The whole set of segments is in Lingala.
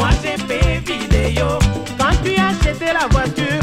moi j'ai fait vidéo. Quand tu as acheté la voiture,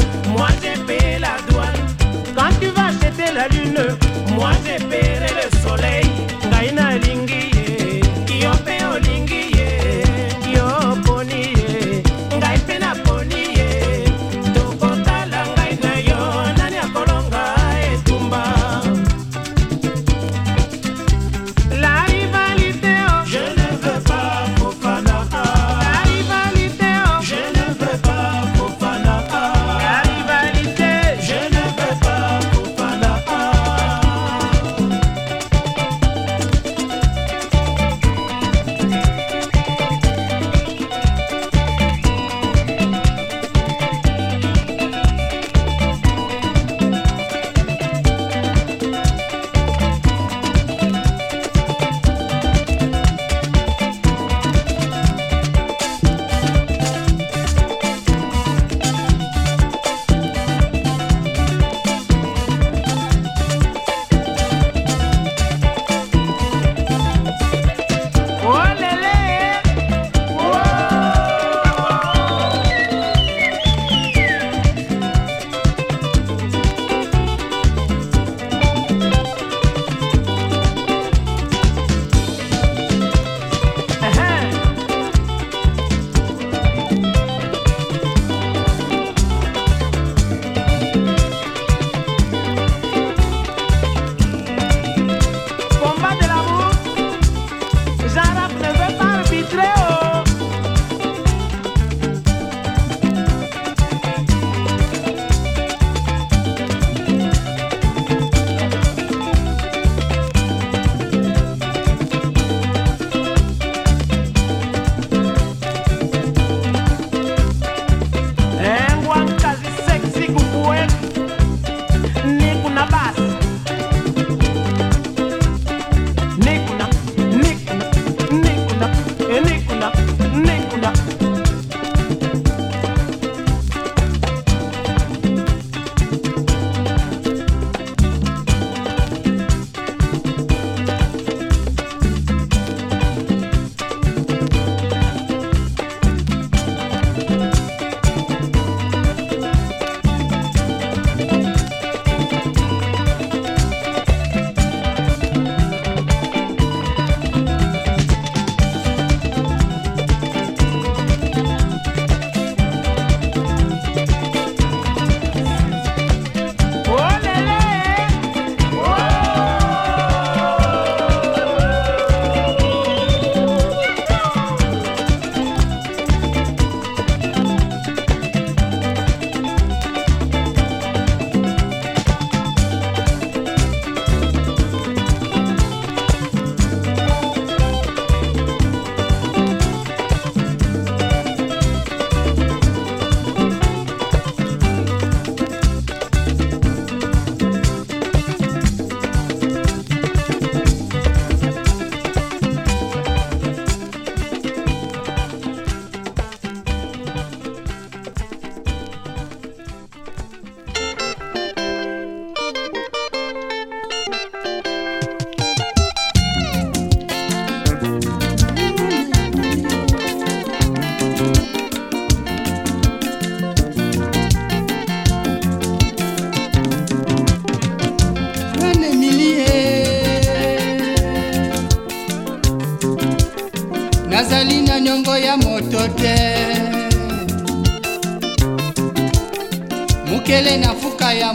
ndele na fuka ya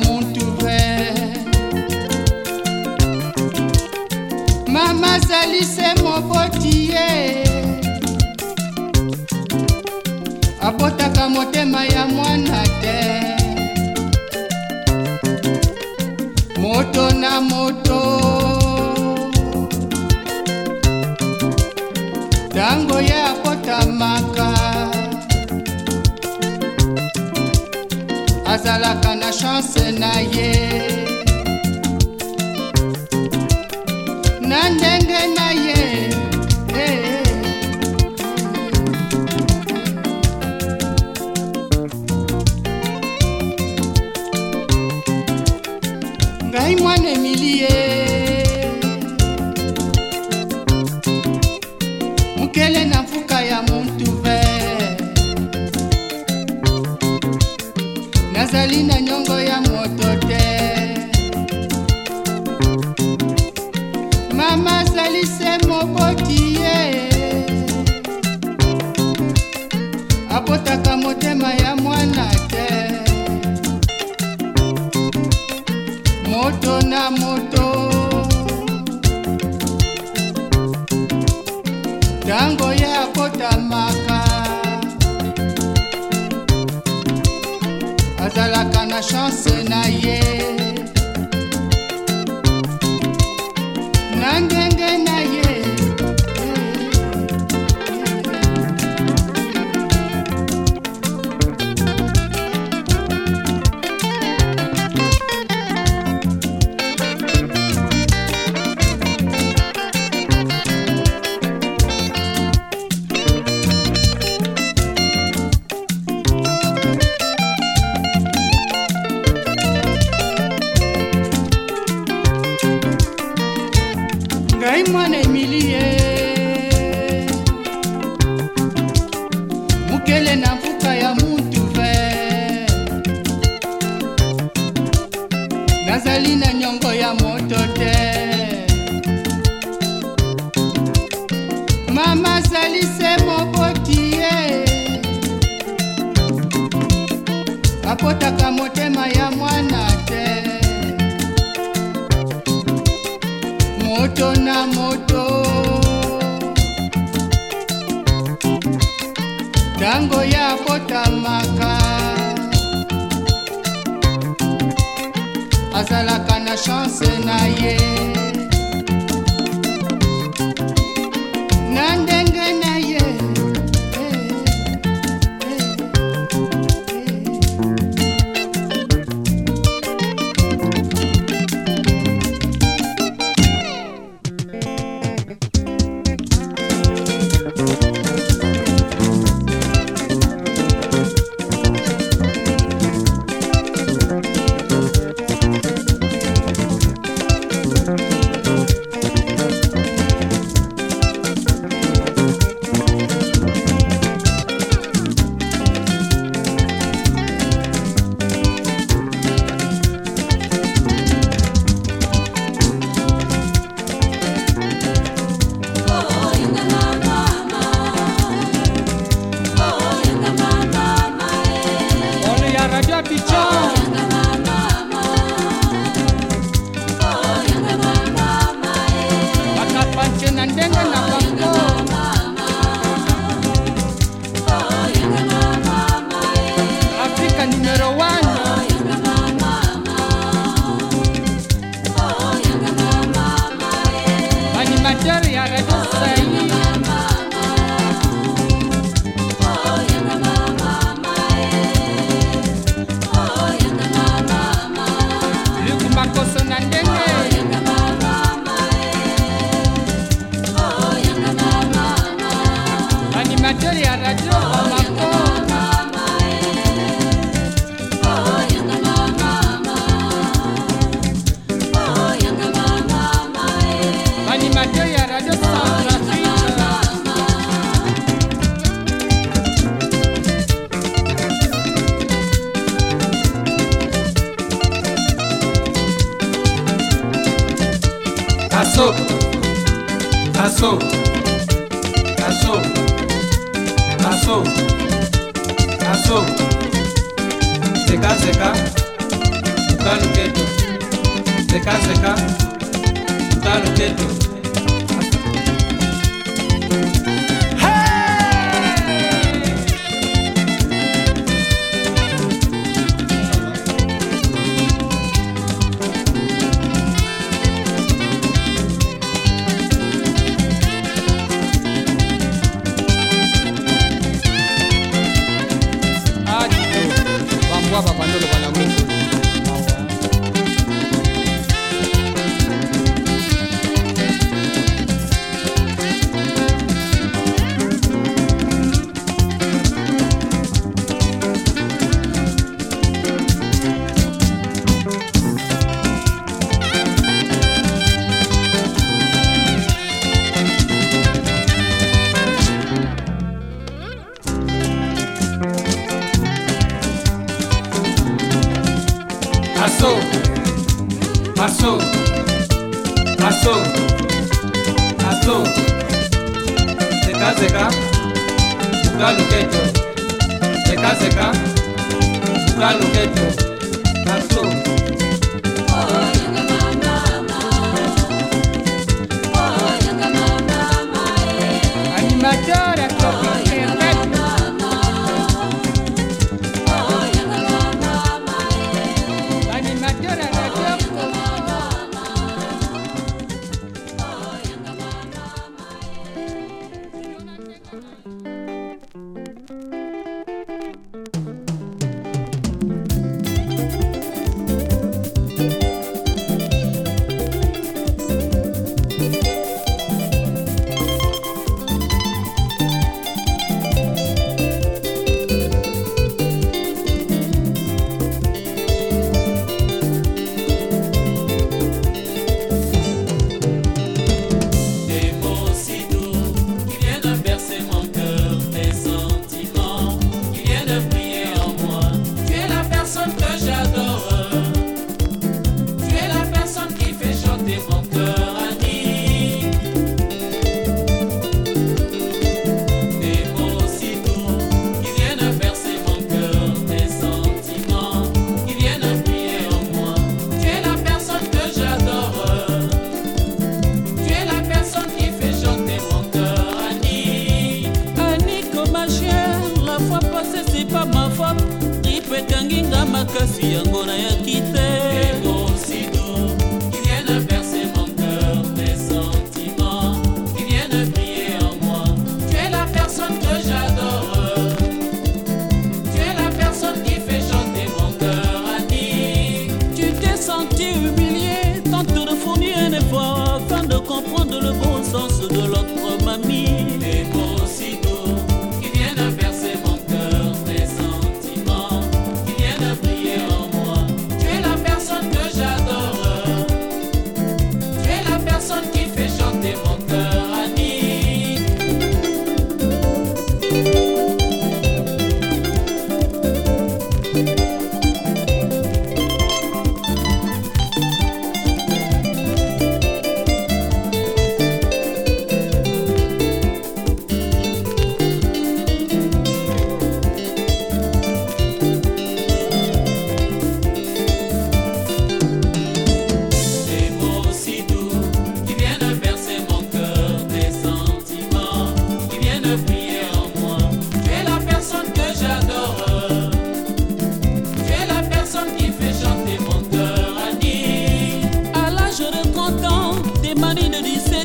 I yeah.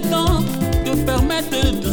le temps de permettre de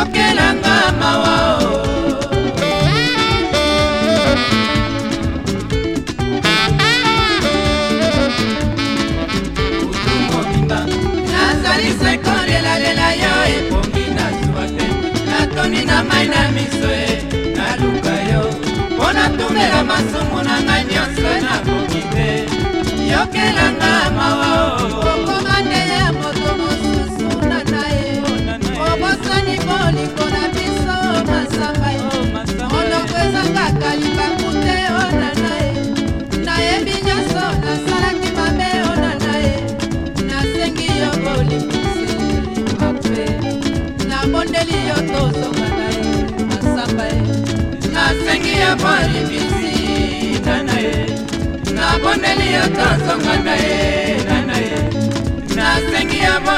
yokelanga mawa kutu mobimba nazali seko lelalela yo epongi na zuwa te natoni na mai na miso e naluka yo mpo natumbela masumu na ngai nyonso nakoki te yokelanga mawa nalingeli yo tozonga na ye nasamba ye nasengi yo mpo alibisi nana ye nabondeli yo tozonga na ye nana ye nasengi yo mpo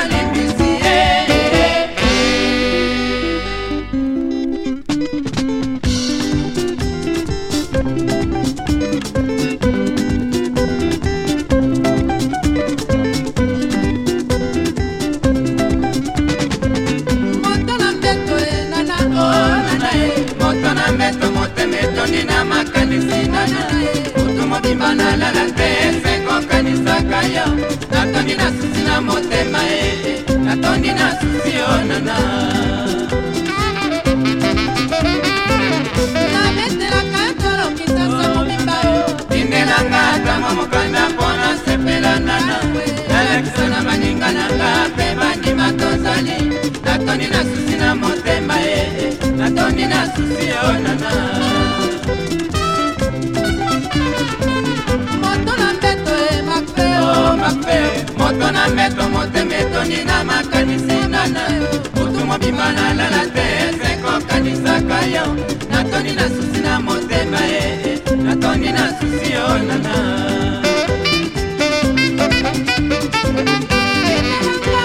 mesingana motu mobimba nalala te ekokanisaka yo natondi na susi na motema e natondi na susi onana nabetelaka tolongisa mobimba tindelanga tango mokanda mpona sepela nana nalakisa na baninga nanga mpe bandima tozali natondi na susi na motema e natondi na susi nzambe nalala te ekokanisaka yo natoni na susi na motema e natoni na susi yo nana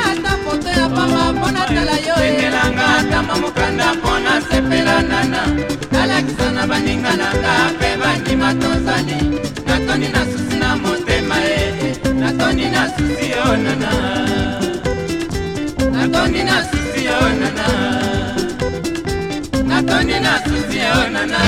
ata poto ya pamba mpo natala yo endelanga atama mokanda mpo nasepela nana nalakisa na baninga na nga mpe bandima tozali natoni na susi na motema e natoni na susi yo nana natoni na susi nana natoni na susi yo nana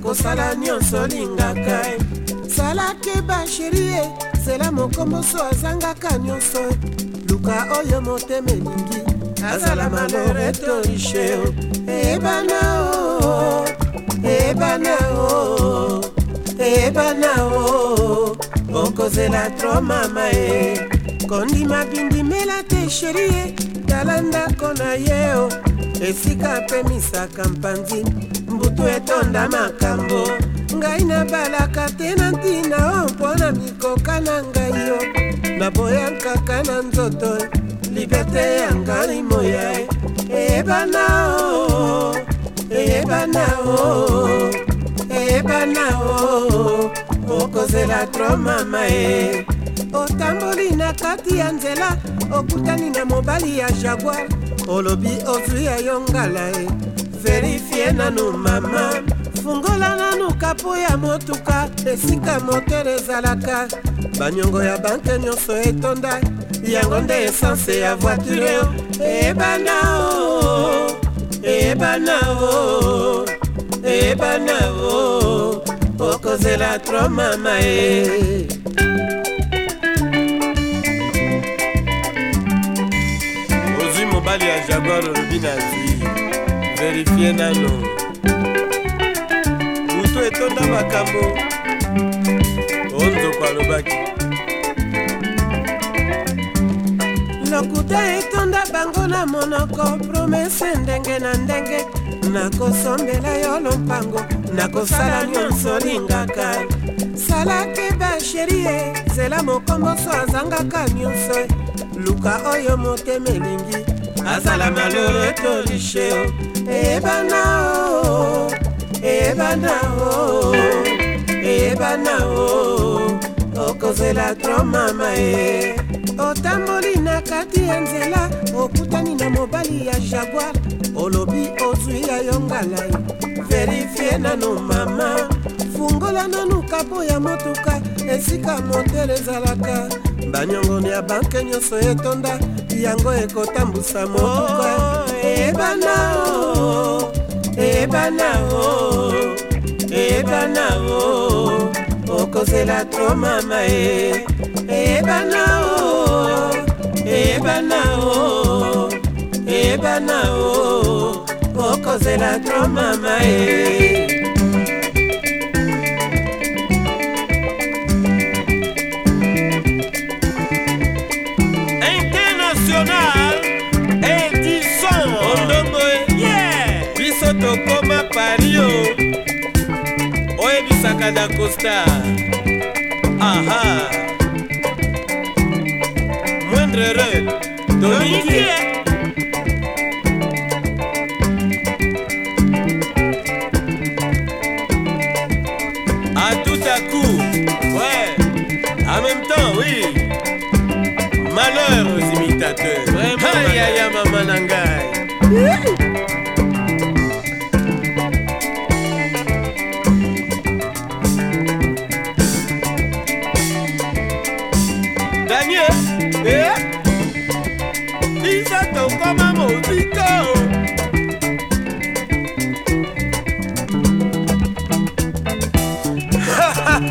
nakosala nyonso lingaka e. sala te basheri ye sela mokomboso azangaka nyonso e. luka oyo motema elingi azala malere to riche e. eyebana o eyebana o eyebana o okozela tro mama ye kondima bindimela te sheri ye tala ndako na ye o esika apemisaka mpanzi mitu etonda makambo ngai nabalaka te na ntina o mpo na mikoka na ngai yo naboyakaka na nzoto libete ya ngai moya eyebana o eyebana o eyebana o okozela tro mama e otamboli na kati ya nzela okutani na mobali ya jaguar olobi ozwi ya yo ngala e verifie nanu mama fungola nanu kapo ya motuka esika motere ezalaka baniongo ya banke nyonso etonda yango nde esanse ya voiture eyebana o eyebana o eyebana o okozela tro mama e ozwi mobali ya jaguar olobi na nzia verifie nano butu etonda makambo onzoko alobaki lokuta etonda bango na monoko promese ndenge na ndenge nakosombela yo lompango nakosala nyonso lingaka salaki basherie zela mokomboso azangaka nyonso luka oyo motema elingi azala malheureux to richeo ebana o ebana o ebana o okozela tro mama e otamboli na kati ya nzela okutani na mobali ya jaguar olobi ozwi ya yo ngalai e. verifie nano mama fungola nanu kapo ya motuka esika motere ezalaka banyongoni ya banke nyonso etonda yango ekotambusa motuka oh. ebana o ebana o ebana o okozela tro mama e ebana o ebana o ebana o okozela tro mama e kaka da costa aha moindre re domiki à tout à coup ouais en même temps oui malheur aux imitateurs vraiment aïe aïe mamananga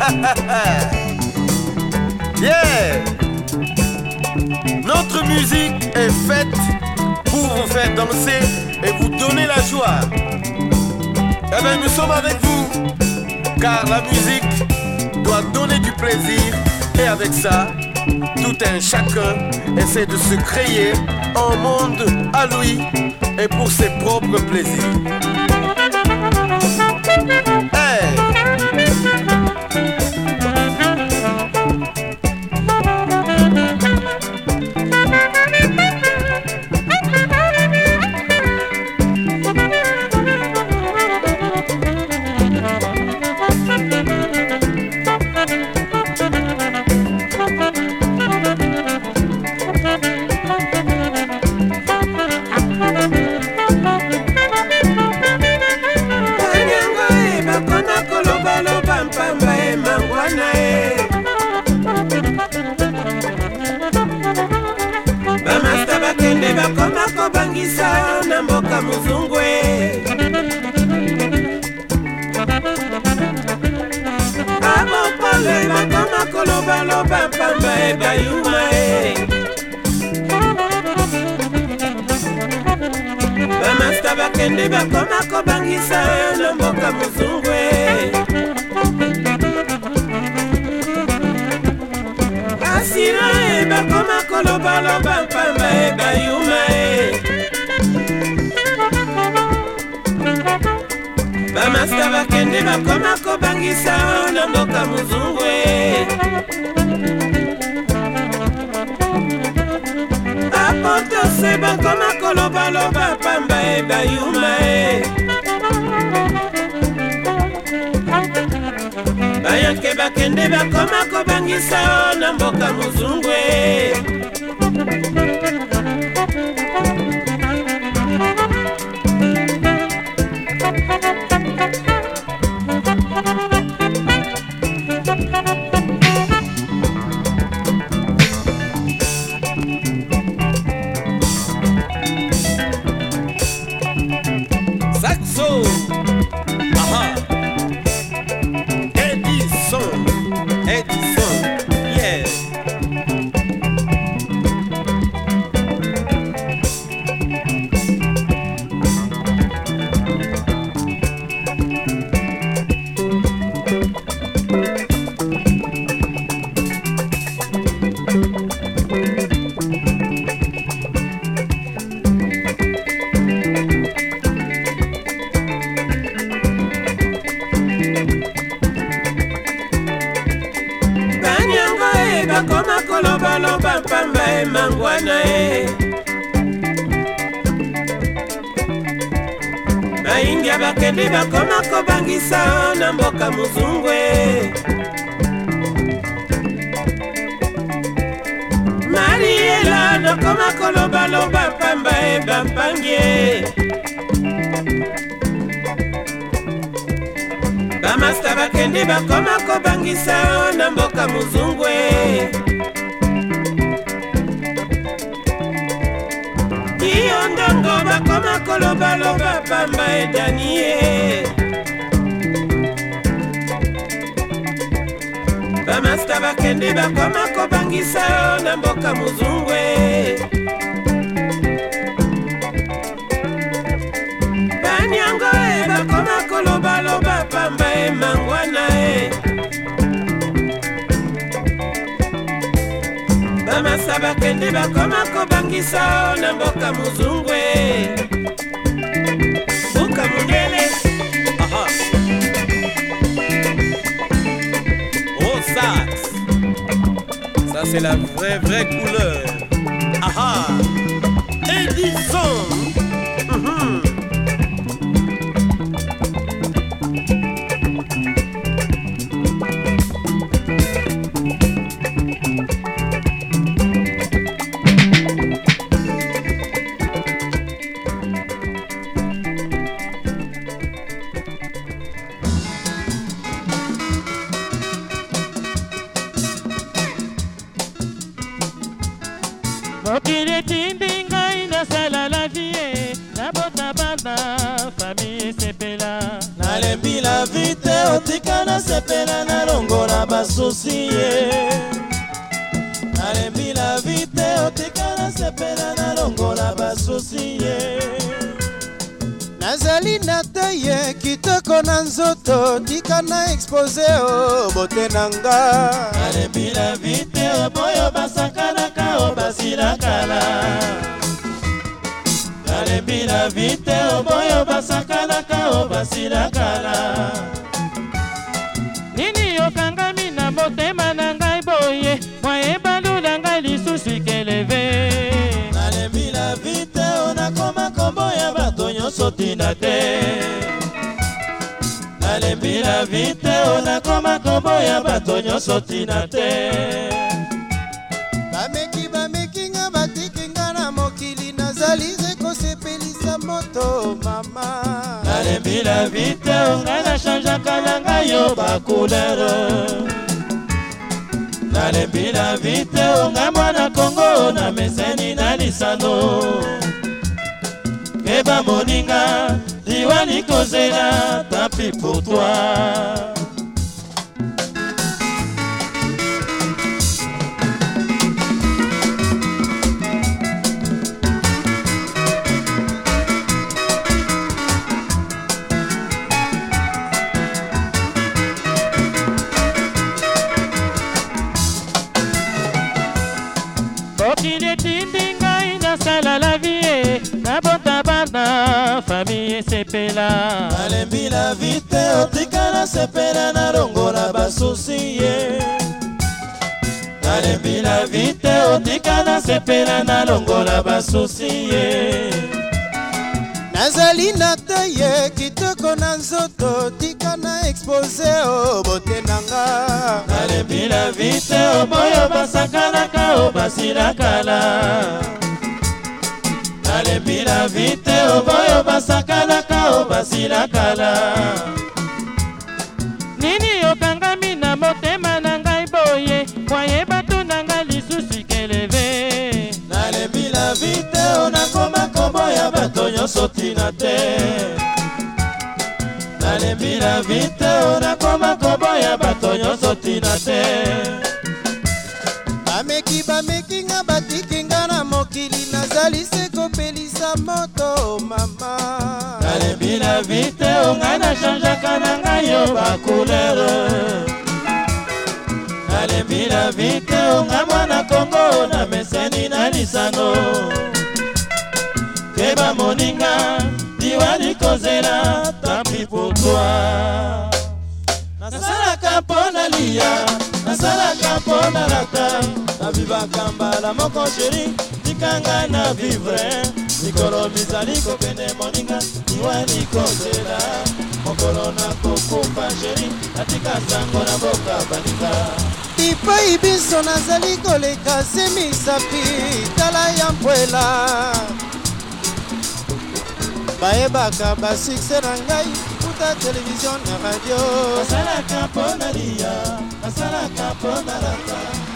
yeah! Notre musique est faite pour vous faire danser et vous donner la joie. Eh bien, nous sommes avec vous, car la musique doit donner du plaisir et avec ça, tout un chacun essaie de se créer un monde à lui et pour ses propres plaisirs. nde bakoma kobangisa na mboka mozungwe apotose bakoma kolobaloba pamba e bayuma e bayanke bakende bakoma kobangisa na mboka mozungwe bamasta bakende bakoma kobangisa yo na mboka mozungwe banyango e bakoma kolobaloba pamba e mangwana e bamasa bakende bakoma kobangisa yo na mboka mozungwe c'est la vraie, vraie couleur. aha, ah! ah. Edison! expose o oh, bote na nga alembila vite oh, boyo basakanaka o oh, basilakala alembila vite boyo basakanaka o basilakala nini yokangami na motema na ngai boye mwayebalula ngai lisusu keleve nalembila vite onakoma kombo ya bato nyonso tina te ebila viteo nakoma koboya bato nyonso ntina te bameki bamekinga batikinga na mokili nazali zekosepelisa moto mama nalembila viteo ngai nashanjaka na ngai yo bakulere nalembila viteo ngai mwana kongo na meseni na lisano ke bamoninga Diwani Kozela, tant pis pour toi. fami esepela nalembi na vi te otikala sepela nalongola basusi ye nalembi na vi te otikala sepela nalongola basusi ye nazali na te ye kitoko na nzoto tika na expose o botenanga nalembi na vi te oboyo basakanaka o basila kala kobela vite oboyo basakanaka o basila kala nini okangami na motema na ngai boye wayeba tunanga lisusu keleve nalembila vite o nakoma koboya bato nyonso tina te nalembila vite o nakoma koboya bato nyonso tina te bameki bamekinga batika osalisi kopelisa moto mama nalebi na vi te ongai nashanjaka na ngai yo bakulere nalebi na vi te ongai mwana kongo na meseni na lisango te bamoninga diwali kozela tapi pour toi nasalaka mpo na liya nasalaka mpo na rata nabibaka mbala moko sheri tikanga na vivre mikolo mizali kokende moninga iwa nikosela mokolo nakokufa sheri natika sango na boka baninga bipai biso nazali koleka se misapi tala ya mpwela bayebaka basukse na ngai kuta televizio na radio nasalaka mpo na liya nasalaka mpo na laka